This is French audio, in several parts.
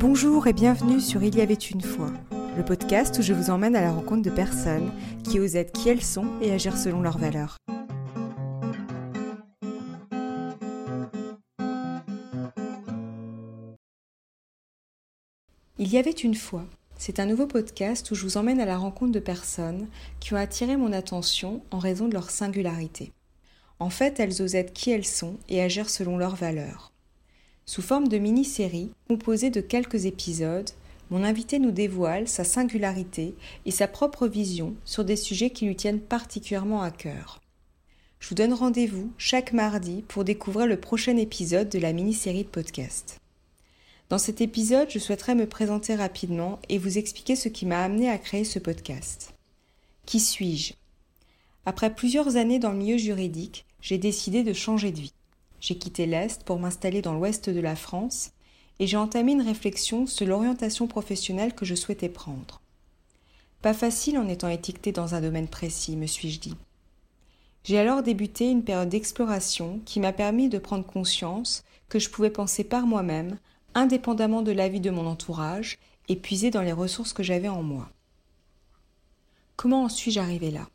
Bonjour et bienvenue sur Il y avait une fois, le podcast où je vous emmène à la rencontre de personnes qui osent être qui elles sont et agir selon leurs valeurs. Il y avait une fois, c'est un nouveau podcast où je vous emmène à la rencontre de personnes qui ont attiré mon attention en raison de leur singularité. En fait, elles osent être qui elles sont et agir selon leurs valeurs. Sous forme de mini-série composée de quelques épisodes, mon invité nous dévoile sa singularité et sa propre vision sur des sujets qui lui tiennent particulièrement à cœur. Je vous donne rendez-vous chaque mardi pour découvrir le prochain épisode de la mini-série de podcast. Dans cet épisode, je souhaiterais me présenter rapidement et vous expliquer ce qui m'a amené à créer ce podcast. Qui suis-je? Après plusieurs années dans le milieu juridique, j'ai décidé de changer de vie. J'ai quitté l'Est pour m'installer dans l'Ouest de la France et j'ai entamé une réflexion sur l'orientation professionnelle que je souhaitais prendre. Pas facile en étant étiqueté dans un domaine précis, me suis-je dit. J'ai alors débuté une période d'exploration qui m'a permis de prendre conscience que je pouvais penser par moi-même, indépendamment de l'avis de mon entourage, et puiser dans les ressources que j'avais en moi. Comment en suis-je arrivé là?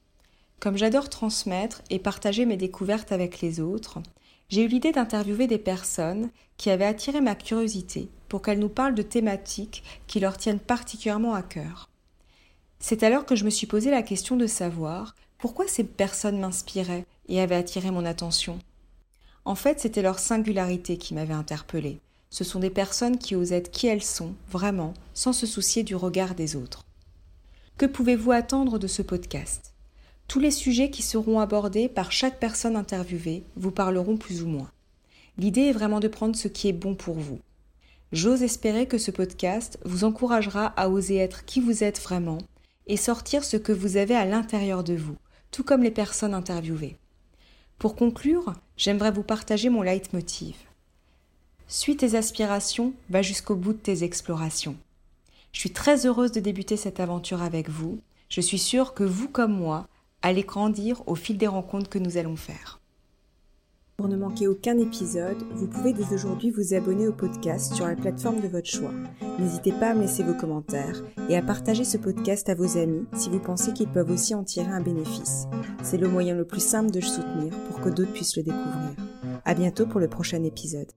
Comme j'adore transmettre et partager mes découvertes avec les autres, j'ai eu l'idée d'interviewer des personnes qui avaient attiré ma curiosité pour qu'elles nous parlent de thématiques qui leur tiennent particulièrement à cœur. C'est alors que je me suis posé la question de savoir pourquoi ces personnes m'inspiraient et avaient attiré mon attention. En fait, c'était leur singularité qui m'avait interpellée. Ce sont des personnes qui osent être qui elles sont, vraiment, sans se soucier du regard des autres. Que pouvez-vous attendre de ce podcast? Tous les sujets qui seront abordés par chaque personne interviewée vous parleront plus ou moins. L'idée est vraiment de prendre ce qui est bon pour vous. J'ose espérer que ce podcast vous encouragera à oser être qui vous êtes vraiment et sortir ce que vous avez à l'intérieur de vous, tout comme les personnes interviewées. Pour conclure, j'aimerais vous partager mon leitmotiv. Suis tes aspirations, va jusqu'au bout de tes explorations. Je suis très heureuse de débuter cette aventure avec vous. Je suis sûre que vous comme moi, allez grandir au fil des rencontres que nous allons faire. Pour ne manquer aucun épisode, vous pouvez dès aujourd'hui vous abonner au podcast sur la plateforme de votre choix. N'hésitez pas à me laisser vos commentaires et à partager ce podcast à vos amis si vous pensez qu'ils peuvent aussi en tirer un bénéfice. C'est le moyen le plus simple de le soutenir pour que d'autres puissent le découvrir. À bientôt pour le prochain épisode.